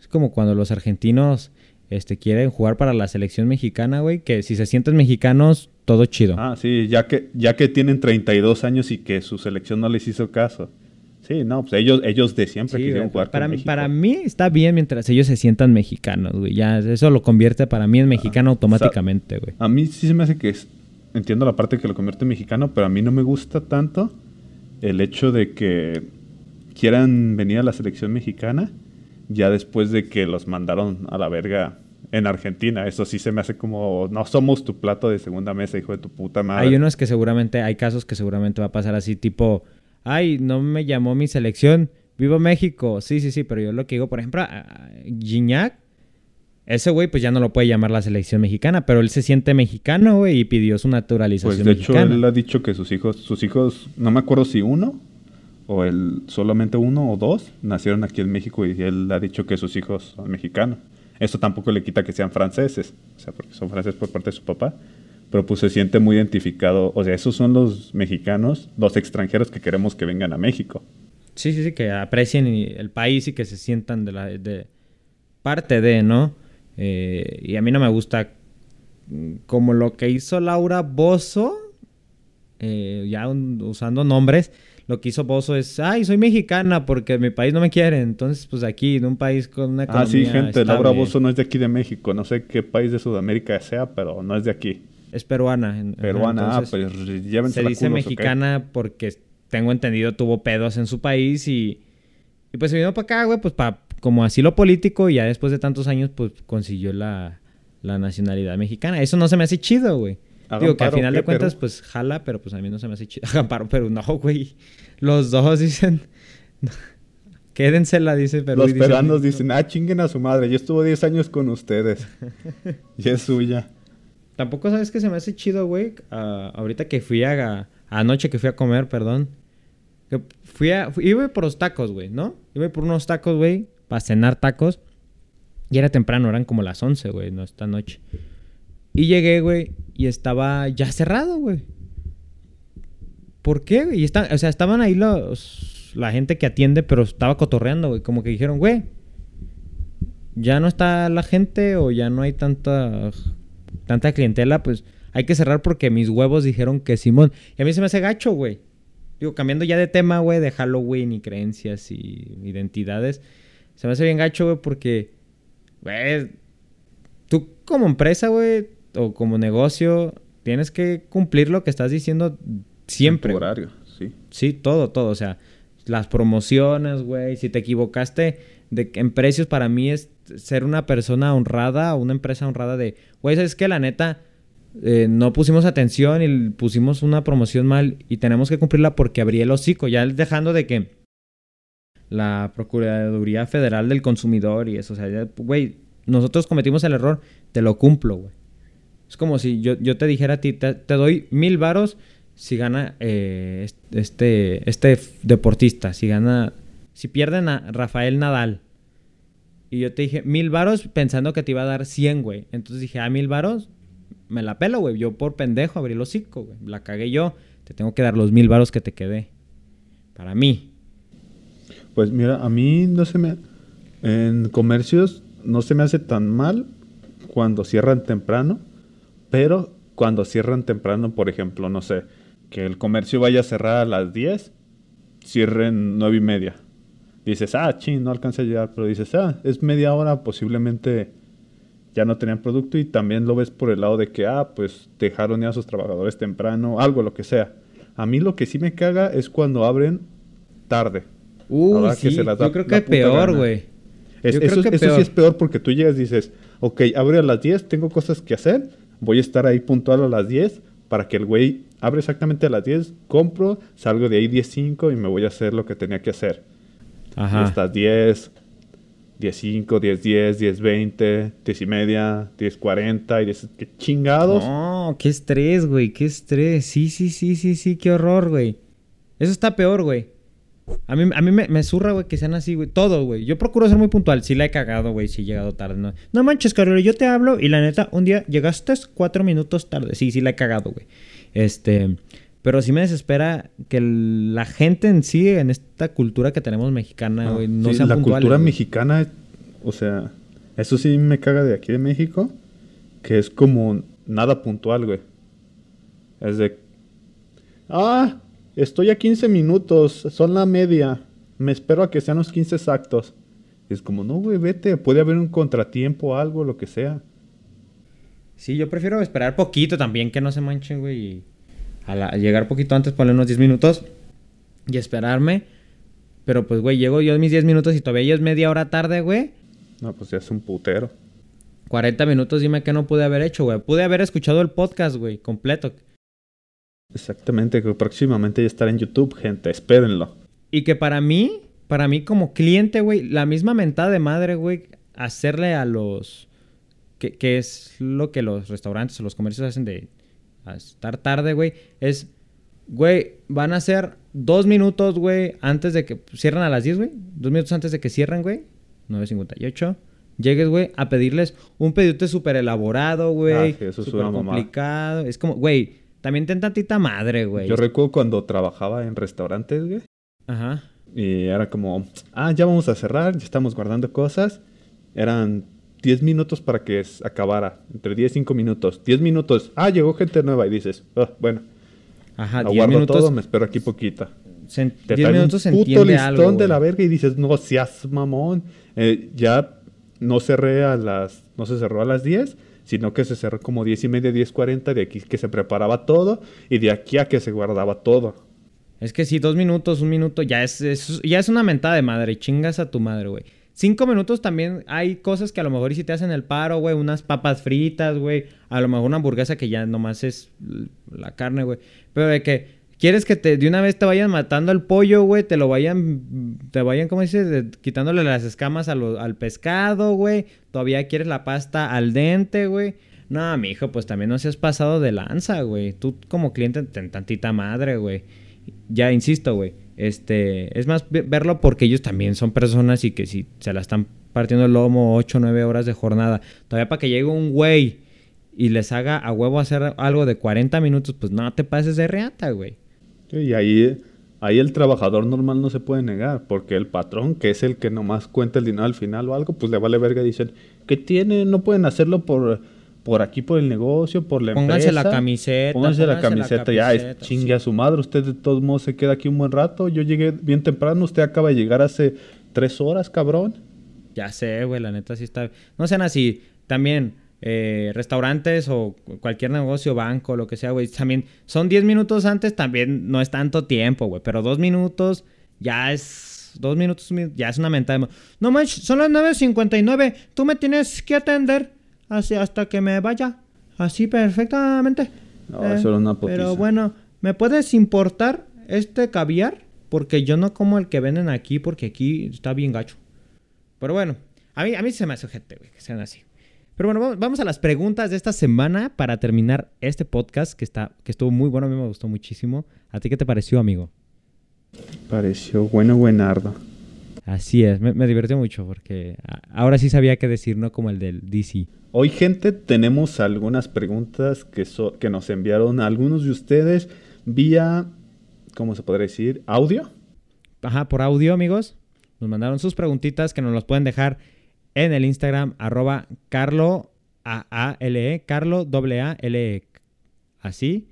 Es como cuando los argentinos este, quieren jugar para la selección mexicana, güey, que si se sienten mexicanos, todo chido. Ah, sí, ya que, ya que tienen 32 años y que su selección no les hizo caso. Sí, no, pues ellos, ellos de siempre quisieron jugar para, con México. Para mí está bien mientras ellos se sientan mexicanos, güey. Ya eso lo convierte para mí en mexicano automáticamente, güey. a mí sí se me hace que es, entiendo la parte que lo convierte en mexicano, pero a mí no me gusta tanto el hecho de que quieran venir a la selección mexicana ya después de que los mandaron a la verga en Argentina. Eso sí se me hace como, no somos tu plato de segunda mesa, hijo de tu puta madre. Hay unos que seguramente, hay casos que seguramente va a pasar así, tipo, ay, no me llamó mi selección, vivo México. Sí, sí, sí, pero yo lo que digo, por ejemplo, Gignac, ese güey pues ya no lo puede llamar la selección mexicana, pero él se siente mexicano, güey, y pidió su naturalización Pues de hecho él ha dicho que sus hijos, sus hijos, no me acuerdo si uno o el solamente uno o dos nacieron aquí en México y él ha dicho que sus hijos son mexicanos. Eso tampoco le quita que sean franceses, o sea, porque son franceses por parte de su papá, pero pues se siente muy identificado, o sea, esos son los mexicanos, los extranjeros que queremos que vengan a México. Sí, sí, sí, que aprecien el país y que se sientan de la de parte de, ¿no? Eh, y a mí no me gusta mm, como lo que hizo Laura Bozo, eh, ya usando nombres, lo que hizo Bozo es, ay, soy mexicana porque mi país no me quiere. Entonces, pues aquí, en un país con una economía Ah, sí, gente, Laura Bozo no es de aquí de México. No sé qué país de Sudamérica sea, pero no es de aquí. Es peruana. Peruana, ah, pues Se dice mexicana porque, tengo entendido, tuvo pedos en su país y... Y pues se vino para acá, güey, pues para como asilo político y ya después de tantos años, pues consiguió la, la nacionalidad mexicana. Eso no se me hace chido, güey. Digo que al final de cuentas, pues jala, pero pues a mí no se me hace chido. Hagan pero no, güey. Los dos dicen. Quédensela, dice Perú. Los peruanos dicen, ah, chinguen a su madre. Yo estuve 10 años con ustedes. y es suya. Tampoco sabes que se me hace chido, güey. ahorita que fui a, Anoche que fui a comer, perdón. Que fui a. iba por los tacos, güey, ¿no? Iba por unos tacos, güey. Para cenar tacos. Y era temprano, eran como las 11, güey, no esta noche. Y llegué, güey, y estaba ya cerrado, güey. ¿por qué? Y están, o sea, estaban ahí los, la gente que atiende, pero estaba cotorreando, güey. Como que dijeron, güey, ya no está la gente o ya no hay tanta, tanta clientela, pues hay que cerrar porque mis huevos dijeron que Simón. Y a mí se me hace gacho, güey. Digo, cambiando ya de tema, güey, de Halloween y creencias y identidades. Se me hace bien gacho, güey, porque, güey, tú como empresa, güey, o como negocio, tienes que cumplir lo que estás diciendo siempre. En tu horario, sí. Sí, todo, todo. O sea, las promociones, güey. Si te equivocaste de, en precios, para mí es ser una persona honrada o una empresa honrada de, güey, es que la neta eh, no pusimos atención y pusimos una promoción mal y tenemos que cumplirla porque abrí el hocico, ya dejando de que la Procuraduría Federal del Consumidor y eso, o sea, güey, nosotros cometimos el error, te lo cumplo, güey. Es como si yo, yo te dijera a ti, te, doy mil varos si gana eh, este, este deportista, si gana, si pierden a Rafael Nadal. Y yo te dije, mil varos pensando que te iba a dar 100, güey. Entonces dije, ah, mil varos, me la pelo, güey. Yo por pendejo abrí los cinco, güey. La cagué yo. Te tengo que dar los mil varos que te quedé. Para mí. Pues mira, a mí no se me... En comercios no se me hace tan mal cuando cierran temprano, pero cuando cierran temprano, por ejemplo, no sé, que el comercio vaya a cerrar a las 10, cierren nueve y media. Dices, ah, ching, no alcanza a llegar, pero dices, ah, es media hora, posiblemente ya no tenían producto y también lo ves por el lado de que, ah, pues dejaron ya a sus trabajadores temprano, algo, lo que sea. A mí lo que sí me caga es cuando abren tarde. Uh, sí. yo creo que es peor, güey. eso, eso sí es peor porque tú llegas y dices, ok, abre a las 10, tengo cosas que hacer, voy a estar ahí puntual a las 10 para que el güey abre exactamente a las 10, compro, salgo de ahí 10.05 y me voy a hacer lo que tenía que hacer. Ajá. Hasta 10, 10.5, 10.10, 10.20, 10 y media, 10.40 y dices, qué chingados. No, qué estrés, güey, qué estrés. Sí, sí, sí, sí, sí, qué horror, güey. Eso está peor, güey. A mí, a mí me, me zurra, güey, que sean así, güey. Todo, güey. Yo procuro ser muy puntual. Sí la he cagado, güey, si he llegado tarde. No, no manches, Carlos, yo te hablo y la neta, un día llegaste cuatro minutos tarde. Sí, sí la he cagado, güey. Este... Pero sí me desespera que la gente en sí, en esta cultura que tenemos mexicana, ah, güey, no sí, La cultura mexicana, o sea, eso sí me caga de aquí de México, que es como nada puntual, güey. Es de. Ah, estoy a 15 minutos, son la media. Me espero a que sean los 15 exactos. Es como, no, güey, vete, puede haber un contratiempo, algo, lo que sea. Sí, yo prefiero esperar poquito también, que no se manchen, güey a, llegar poquito antes, poner unos 10 minutos y esperarme. Pero pues, güey, llego yo mis 10 minutos y todavía es media hora tarde, güey. No, pues ya es un putero. 40 minutos, dime que no pude haber hecho, güey. Pude haber escuchado el podcast, güey, completo. Exactamente, que próximamente ya estará en YouTube, gente, espérenlo. Y que para mí, para mí como cliente, güey, la misma mentada de madre, güey, hacerle a los... Que, que es lo que los restaurantes o los comercios hacen de estar tarde, güey, es, güey, van a ser dos minutos, güey, antes de que cierren a las 10, güey. Dos minutos antes de que cierren, güey. 9.58. Llegues, güey, a pedirles un pedido súper elaborado, güey. Ah, eso súper complicado. Es como, güey, también ten tantita madre, güey. Yo recuerdo cuando trabajaba en restaurantes, güey. Ajá. Y era como, ah, ya vamos a cerrar, ya estamos guardando cosas. Eran 10 minutos para que acabara. Entre 10 y 5 minutos. 10 minutos. Ah, llegó gente nueva y dices, ah, bueno. Ajá, 10 minutos. todo, me espero aquí poquita. 10 minutos un puto listón de la verga y dices, no seas mamón. Eh, ya no cerré a las. No se cerró a las 10, sino que se cerró como 10 y media, 10, 40. De aquí que se preparaba todo y de aquí a que se guardaba todo. Es que si dos minutos, un minuto, ya es, es, ya es una mentada de madre. Chingas a tu madre, güey. Cinco minutos también hay cosas que a lo mejor y si te hacen el paro, güey, unas papas fritas, güey, a lo mejor una hamburguesa que ya nomás es la carne, güey. Pero de que quieres que te de una vez te vayan matando el pollo, güey, te lo vayan, te vayan, ¿cómo dices? quitándole las escamas al pescado, güey. Todavía quieres la pasta al dente, güey. No, mi hijo, pues también no seas pasado de lanza, güey. Tú como cliente, ten tantita madre, güey. Ya insisto, güey este, es más verlo porque ellos también son personas y que si se la están partiendo el lomo 8 o 9 horas de jornada, todavía para que llegue un güey y les haga a huevo hacer algo de 40 minutos, pues no te pases de reata, güey. Y ahí, ahí el trabajador normal no se puede negar, porque el patrón, que es el que nomás cuenta el dinero al final o algo, pues le vale verga y dicen, ¿qué tiene? No pueden hacerlo por, por aquí, por el negocio, por la Pónganse empresa. la camiseta. Pónganse la camiseta, ya, es camiseta, chingue a su madre, usted de todos modos se queda aquí un buen rato, yo llegué bien temprano, usted acaba de llegar hace tres horas, cabrón. Ya sé, güey, la neta sí está. No sean así. También, eh, restaurantes o cualquier negocio, banco, lo que sea, güey. También son 10 minutos antes, también no es tanto tiempo, güey. Pero dos minutos ya es. Dos minutos ya es una mentada. No manches, son las 9.59. Tú me tienes que atender así hasta que me vaya. Así perfectamente. No, eso era una Pero bueno, ¿me puedes importar este caviar? Porque yo no como el que venden aquí, porque aquí está bien gacho. Pero bueno, a mí, a mí se me hace ojete, güey, que sean así. Pero bueno, vamos, a las preguntas de esta semana para terminar este podcast que, está, que estuvo muy bueno, a mí me gustó muchísimo. ¿A ti qué te pareció, amigo? Pareció bueno, buenardo. Así es, me, me divirtió mucho porque a- ahora sí sabía qué decir, no como el del DC. Hoy, gente, tenemos algunas preguntas que, so- que nos enviaron algunos de ustedes vía, ¿cómo se podría decir? ¿Audio? Ajá, por audio, amigos. Nos mandaron sus preguntitas que nos las pueden dejar en el Instagram, arroba carlo, a a l e carlo, doble a l e Así,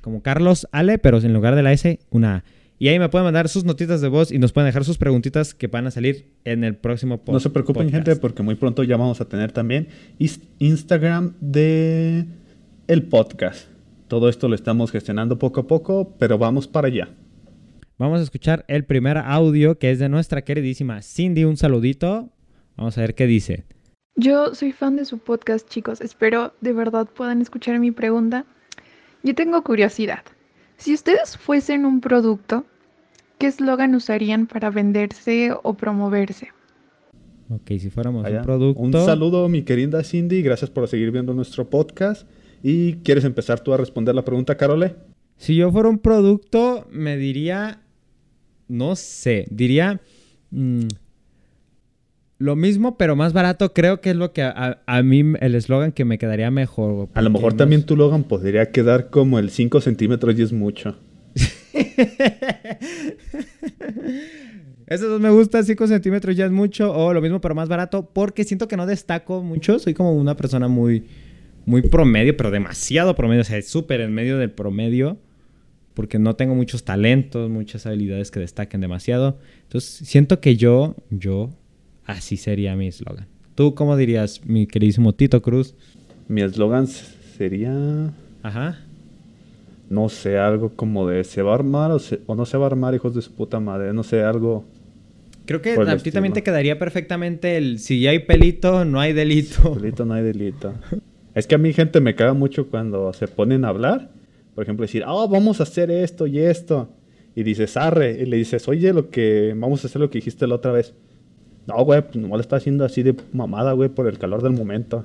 como Carlos Ale, pero en lugar de la S, una A. Y ahí me pueden mandar sus notitas de voz y nos pueden dejar sus preguntitas que van a salir en el próximo podcast. No se preocupen, gente, porque muy pronto ya vamos a tener también Instagram de el podcast. Todo esto lo estamos gestionando poco a poco, pero vamos para allá. Vamos a escuchar el primer audio que es de nuestra queridísima Cindy. Un saludito. Vamos a ver qué dice. Yo soy fan de su podcast, chicos. Espero de verdad puedan escuchar mi pregunta. Yo tengo curiosidad. Si ustedes fuesen un producto, ¿qué eslogan usarían para venderse o promoverse? Ok, si fuéramos Allá. un producto. Un saludo, mi querida Cindy. Gracias por seguir viendo nuestro podcast. ¿Y quieres empezar tú a responder la pregunta, Carole? Si yo fuera un producto, me diría. No sé, diría. mm, lo mismo, pero más barato. Creo que es lo que a, a- mí el eslogan que me quedaría mejor. A lo mejor también tu Logan podría quedar como el 5 centímetros y es mucho. Esos dos me gustan, 5 centímetros ya es mucho. O lo mismo, pero más barato. Porque siento que no destaco mucho. Soy como una persona muy, muy promedio, pero demasiado promedio. O sea, súper en medio del promedio. Porque no tengo muchos talentos, muchas habilidades que destaquen demasiado. Entonces, siento que yo, yo, así sería mi eslogan. ¿Tú cómo dirías, mi queridísimo Tito Cruz? Mi eslogan sería, Ajá. no sé, algo como de se va a armar o, se- o no se va a armar, hijos de su puta madre. No sé, algo... Creo que a ti también te quedaría perfectamente el si hay pelito, no hay delito. Delito no hay delito. Es que a mí gente me caga mucho cuando se ponen a hablar. Por ejemplo, decir, oh, vamos a hacer esto y esto. Y dices, arre. Y le dices, oye, lo que vamos a hacer lo que dijiste la otra vez. No, güey, pues no lo está haciendo así de mamada, güey, por el calor del momento.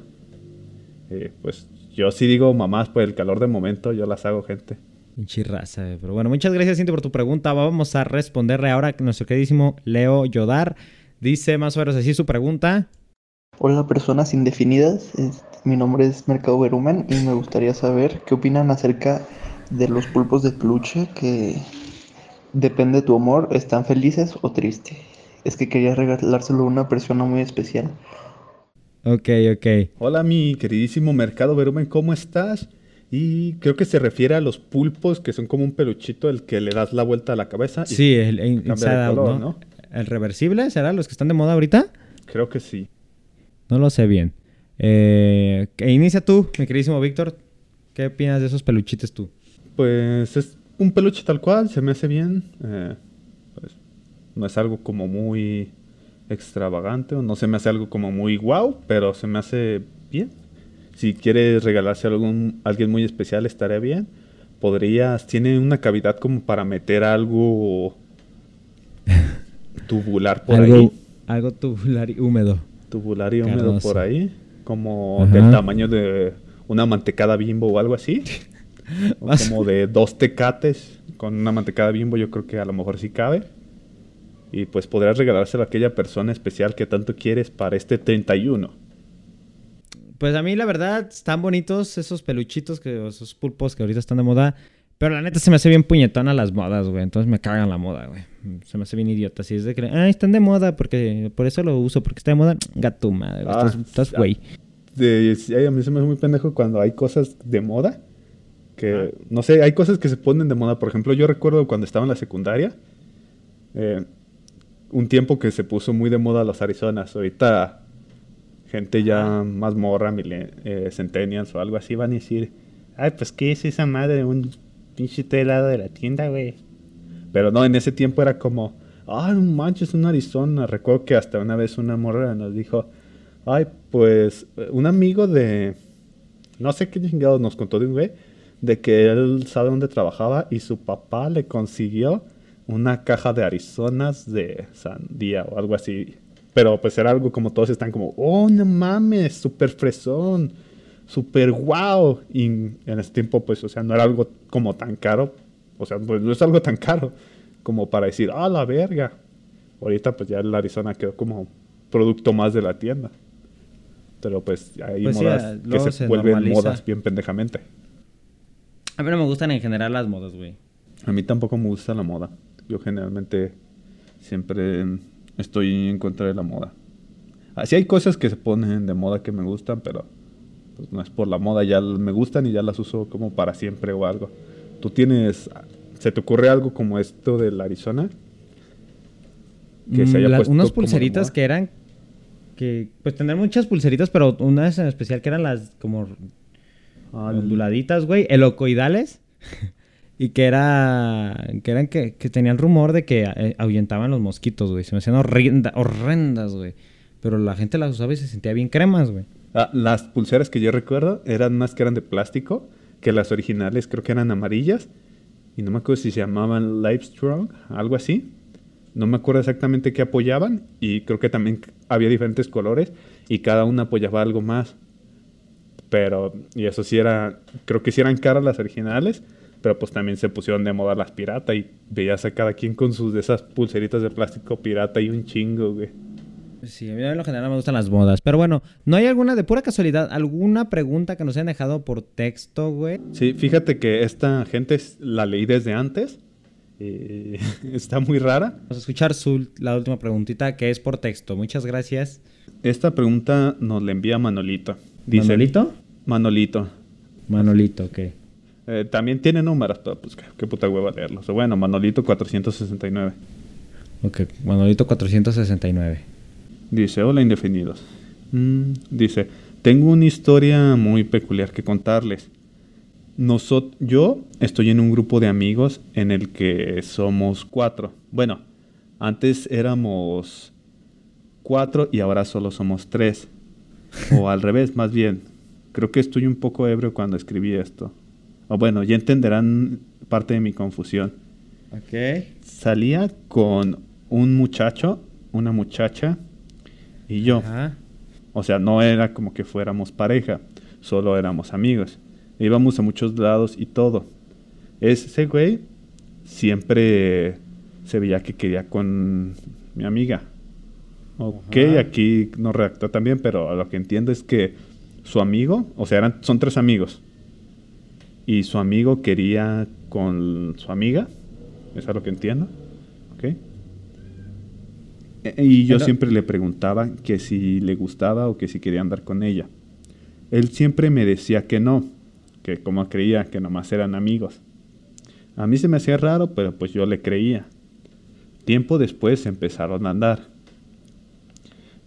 Eh, pues yo sí digo mamás por el calor del momento, yo las hago, gente. Pinche raza, eh. Pero bueno, muchas gracias, Cintia, por tu pregunta. Vamos a responderle ahora a nuestro queridísimo Leo Yodar. Dice más o menos así su pregunta. Hola personas indefinidas, Este, mi nombre es Mercado Berumen y me gustaría saber qué opinan acerca de los pulpos de peluche que depende de tu humor, están felices o tristes. Es que quería regalárselo a una persona muy especial. Ok, ok. Hola, mi queridísimo Mercado Verumen, ¿cómo estás? Y creo que se refiere a los pulpos, que son como un peluchito el que le das la vuelta a la cabeza. y Sí, el, Inside Out, color, ¿no? ¿no? ¿El reversible será los que están de moda ahorita? Creo que sí. No lo sé bien. Eh, que inicia tú, mi queridísimo Víctor. ¿Qué opinas de esos peluchitos tú? Pues es un peluche tal cual, se me hace bien. eh, no es algo como muy extravagante, o no se me hace algo como muy wow, pero se me hace bien. Si quieres regalarse a algún, alguien muy especial, estaría bien. Podrías, tiene una cavidad como para meter algo tubular por algo, ahí. algo tubular y húmedo. Tubular y húmedo por ahí. Como Ajá. del tamaño de una mantecada bimbo o algo así. O como de dos tecates con una mantecada bimbo, yo creo que a lo mejor sí cabe. Y pues podrías regalárselo a aquella persona especial que tanto quieres para este 31. Pues a mí la verdad están bonitos esos peluchitos, que, esos pulpos que ahorita están de moda. Pero la neta se me hace bien puñetona las modas, güey. Entonces me cagan la moda, güey. Se me hace bien idiota. Si es de que, ah, están de moda porque por eso lo uso, porque está de moda. Gato madre, güey. Ah, estás, güey. A mí se me hace muy pendejo cuando hay cosas de moda. Que, no sé, hay cosas que se ponen de moda. Por ejemplo, yo recuerdo cuando estaba en la secundaria. eh, un tiempo que se puso muy de moda los Arizonas. Ahorita gente ya más morra, eh, centennials o algo así van a decir, ay, pues qué es esa madre, un pinche helado de la tienda, güey. Pero no, en ese tiempo era como, ay, no manches, un Arizona. Recuerdo que hasta una vez una morra nos dijo, ay, pues un amigo de, no sé qué chingados nos contó de un güey, de que él sabe dónde trabajaba y su papá le consiguió una caja de Arizonas de sandía o algo así. Pero pues era algo como todos están como, oh, no mames, súper fresón, súper wow. Y en ese tiempo, pues, o sea, no era algo como tan caro. O sea, pues no es algo tan caro como para decir, ah, la verga. Ahorita, pues ya el Arizona quedó como producto más de la tienda. Pero pues hay Pues modas que se, se vuelven normaliza. modas bien pendejamente. A mí no me gustan en general las modas, güey. A mí tampoco me gusta la moda. Yo generalmente siempre estoy en contra de la moda. Así hay cosas que se ponen de moda que me gustan, pero pues, no es por la moda. Ya me gustan y ya las uso como para siempre o algo. ¿Tú tienes... ¿Se te ocurre algo como esto del Arizona? Que se Mm, haya la- puesto unas pulseritas que eran que pues tener muchas pulseritas, pero unas en especial que eran las como Ah, onduladitas, güey, helocoidales. y que era que eran que, que tenían rumor de que eh, ahuyentaban los mosquitos, güey. Se me hacían horrenda- horrendas, güey. Pero la gente las usaba y se sentía bien cremas, güey. Ah, las pulseras que yo recuerdo eran unas que eran de plástico, que las originales creo que eran amarillas, y no me acuerdo si se llamaban Livestrong, algo así. No me acuerdo exactamente qué apoyaban, y creo que también había diferentes colores, y cada una apoyaba algo más. Pero, y eso sí era, creo que sí eran caras las originales, pero pues también se pusieron de moda las pirata, y veías a cada quien con sus de esas pulseritas de plástico pirata y un chingo, güey. Sí, a mí en lo general me gustan las modas. Pero bueno, ¿no hay alguna, de pura casualidad, alguna pregunta que nos hayan dejado por texto, güey? Sí, fíjate que esta gente la leí desde antes. y está muy rara. Vamos a escuchar su, la última preguntita que es por texto. Muchas gracias. Esta pregunta nos la envía Manolito. Dice, ¿Manolito? Manolito. Manolito, ok. Eh, también tiene números, pero pues qué, qué puta hueva leerlos. Bueno, Manolito 469. Ok, Manolito 469. Dice, hola indefinidos. Mm, dice, tengo una historia muy peculiar que contarles. Nosot yo estoy en un grupo de amigos en el que somos cuatro. Bueno, antes éramos cuatro y ahora solo somos tres. O al revés, más bien. Creo que estoy un poco ebrio cuando escribí esto. O bueno, ya entenderán parte de mi confusión. Ok. Salía con un muchacho, una muchacha y yo. Ajá. O sea, no era como que fuéramos pareja, solo éramos amigos. Íbamos a muchos lados y todo. Ese güey siempre se veía que quería con mi amiga. Ok, Ajá. aquí no redactó también, pero lo que entiendo es que su amigo, o sea, eran, son tres amigos. Y su amigo quería con su amiga. Eso es lo que entiendo. Ok. E- Y yo Pero- siempre le preguntaba que si le gustaba o que si quería andar con ella. Él siempre me decía que no, que como creía que nomás eran amigos. A mí se me hacía raro, pero pues yo le creía. Tiempo después empezaron a andar.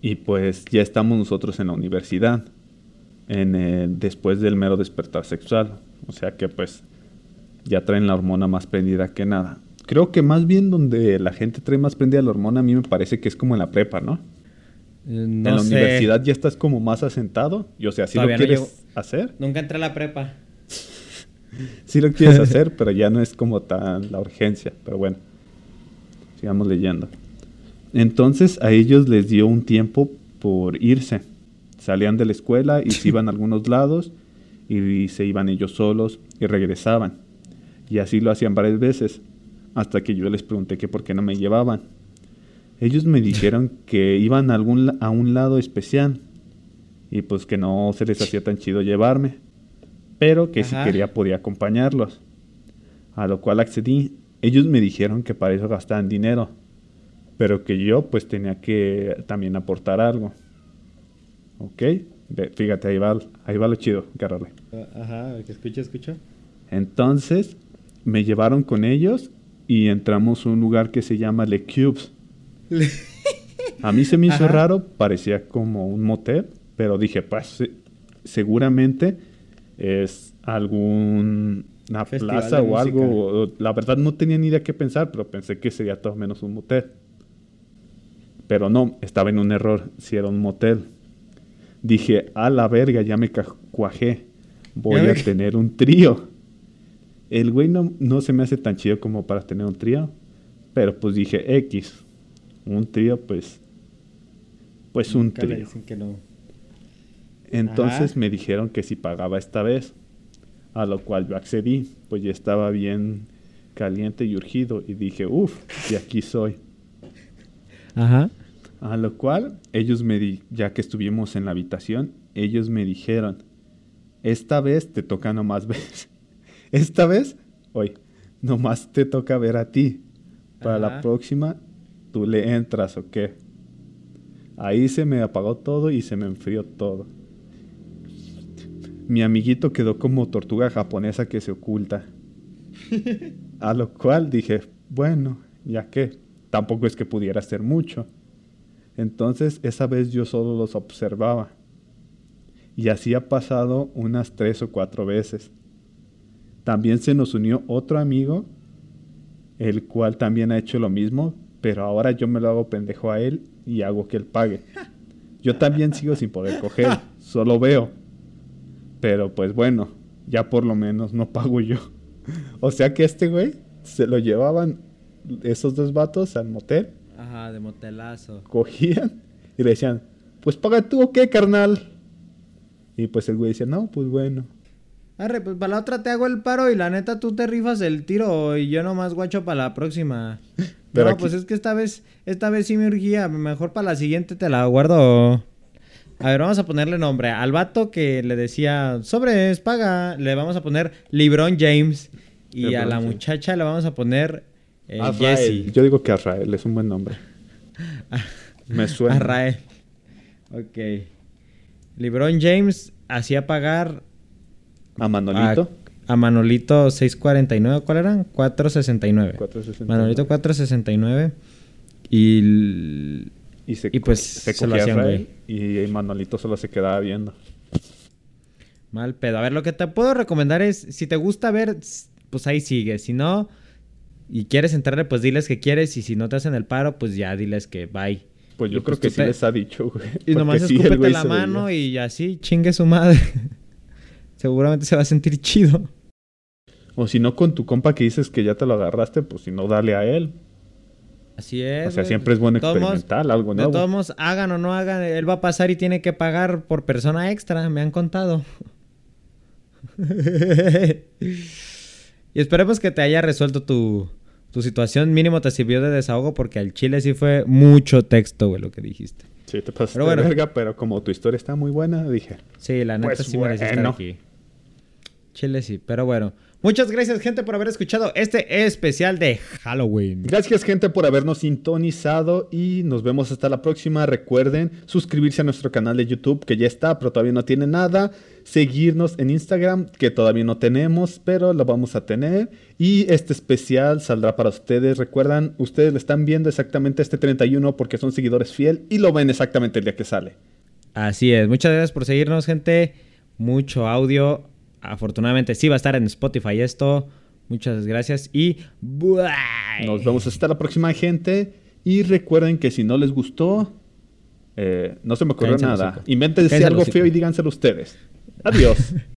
Y pues ya estamos nosotros en la universidad, en el- después del mero despertar sexual. O sea que pues ya traen la hormona más prendida que nada. Creo que más bien donde la gente trae más prendida la hormona, a mí me parece que es como en la prepa, ¿no? Eh, en la sé. universidad ya estás como más asentado. Y o sea, si Todavía lo no quieres hacer, Nunca entré a la prepa. sí lo quieres hacer, pero ya no es como tan la urgencia. Pero bueno, sigamos leyendo. Entonces a ellos les dio un tiempo por irse. Salían de la escuela y se iban a algunos lados y se iban ellos solos y regresaban. Y así lo hacían varias veces, hasta que yo les pregunté que por qué no me llevaban. Ellos me dijeron que iban a, algún, a un lado especial y pues que no se les hacía tan chido llevarme, pero que si quería podía acompañarlos. A lo cual accedí. Ellos me dijeron que para eso gastaban dinero, pero que yo pues tenía que también aportar algo. ¿Ok? Fíjate, ahí va, ahí va lo chido, agárrale. Ajá, que escucha, escucha. Entonces me llevaron con ellos y entramos a un lugar que se llama Le Cubes. A mí se me hizo Ajá. raro, parecía como un motel, pero dije, pues se- seguramente es algún una Festival plaza o algo. la verdad no tenía ni idea qué pensar, pero pensé que sería todo menos un motel. Pero no, estaba en un error, si era un motel. Dije, a la verga, ya me cuajé. Voy a tener un trío. El güey no, no se me hace tan chido como para tener un trío. Pero pues dije, X. Un trío, pues. Pues un le trío. dicen que no. Entonces Ajá. me dijeron que si pagaba esta vez. A lo cual yo accedí. Pues ya estaba bien caliente y urgido. Y dije, uff, y aquí soy. Ajá. A lo cual ellos me di, ya que estuvimos en la habitación, ellos me dijeron, esta vez te toca nomás ver. Esta vez, hoy, nomás te toca ver a ti. Para la próxima, tú le entras o qué. Ahí se me apagó todo y se me enfrió todo. Mi amiguito quedó como tortuga japonesa que se oculta. A lo cual dije, bueno, ya que tampoco es que pudiera hacer mucho. Entonces esa vez yo solo los observaba. Y así ha pasado unas tres o cuatro veces. También se nos unió otro amigo, el cual también ha hecho lo mismo, pero ahora yo me lo hago pendejo a él y hago que él pague. Yo también sigo sin poder coger, solo veo. Pero pues bueno, ya por lo menos no pago yo. O sea que este güey se lo llevaban esos dos vatos al motel Ajá, de motelazo. cogían y le decían, pues paga tú o qué, carnal. Y pues el güey decía, no, pues bueno. Arre, pues para la otra te hago el paro y la neta tú te rifas el tiro y yo nomás guacho para la próxima. Pero no, aquí- pues es que esta vez, esta vez sí me urgía. Mejor para la siguiente te la guardo. A ver, vamos a ponerle nombre. Al vato que le decía, sobres, paga, le vamos a poner LeBron James. Y a la James. muchacha le vamos a poner eh. Jessie. Yo digo que Azrael es un buen nombre. Me suena. Arrael. Ok. LeBron James hacía pagar A Manolito. A, a Manolito 649, ¿cuál eran? 469. 469. Manolito 469. Y, Y, se, y pues se se lo hacían, Azrael y Manolito solo se quedaba viendo. mal pedo. A ver, lo que te puedo recomendar es, si te gusta ver, pues ahí sigue. Si no, y quieres entrarle, pues diles que quieres. Y si no te hacen el paro, pues ya diles que bye. Pues yo Y creo pues que sí te- les ha dicho, güey. Y nomás sí, escúpete la mano veía. y así chingue su madre. Seguramente se va a sentir chido. O si no, con tu compa que dices que ya te lo agarraste, pues si no, dale a él. Así es. o sea, güey. siempre es bueno De todos experimentar algo De nuevo. todos modos, hagan o no hagan, él va a pasar y tiene que pagar por persona extra, me han contado. y esperemos que te haya resuelto tu, tu situación. Mínimo te sirvió de desahogo porque al chile sí fue mucho texto, güey, lo que dijiste. Sí, te pasaste Pero bueno. verga, pero como tu historia está muy buena, dije, Sí, la neta Pues sí merecí estar bueno. aquí. Chile sí, pero bueno. Muchas gracias, gente, por haber escuchado este especial de Halloween. Gracias gente por habernos sintonizado y nos vemos hasta la próxima. Recuerden suscribirse a nuestro canal de YouTube que ya está, pero todavía no tiene nada. Seguirnos en Instagram que todavía no tenemos, pero lo vamos a tener. Y este especial saldrá para ustedes. Recuerdan, ustedes lo están viendo exactamente este 31 porque son seguidores fiel y lo ven exactamente el día que sale. Así es, muchas gracias por seguirnos, gente. Mucho audio. Afortunadamente sí va a estar en Spotify esto. Muchas gracias y bye. Nos vemos hasta la próxima gente. Y recuerden que si no les gustó, eh, no se me ocurrió nada. el algo feo y díganselo ustedes. Adiós.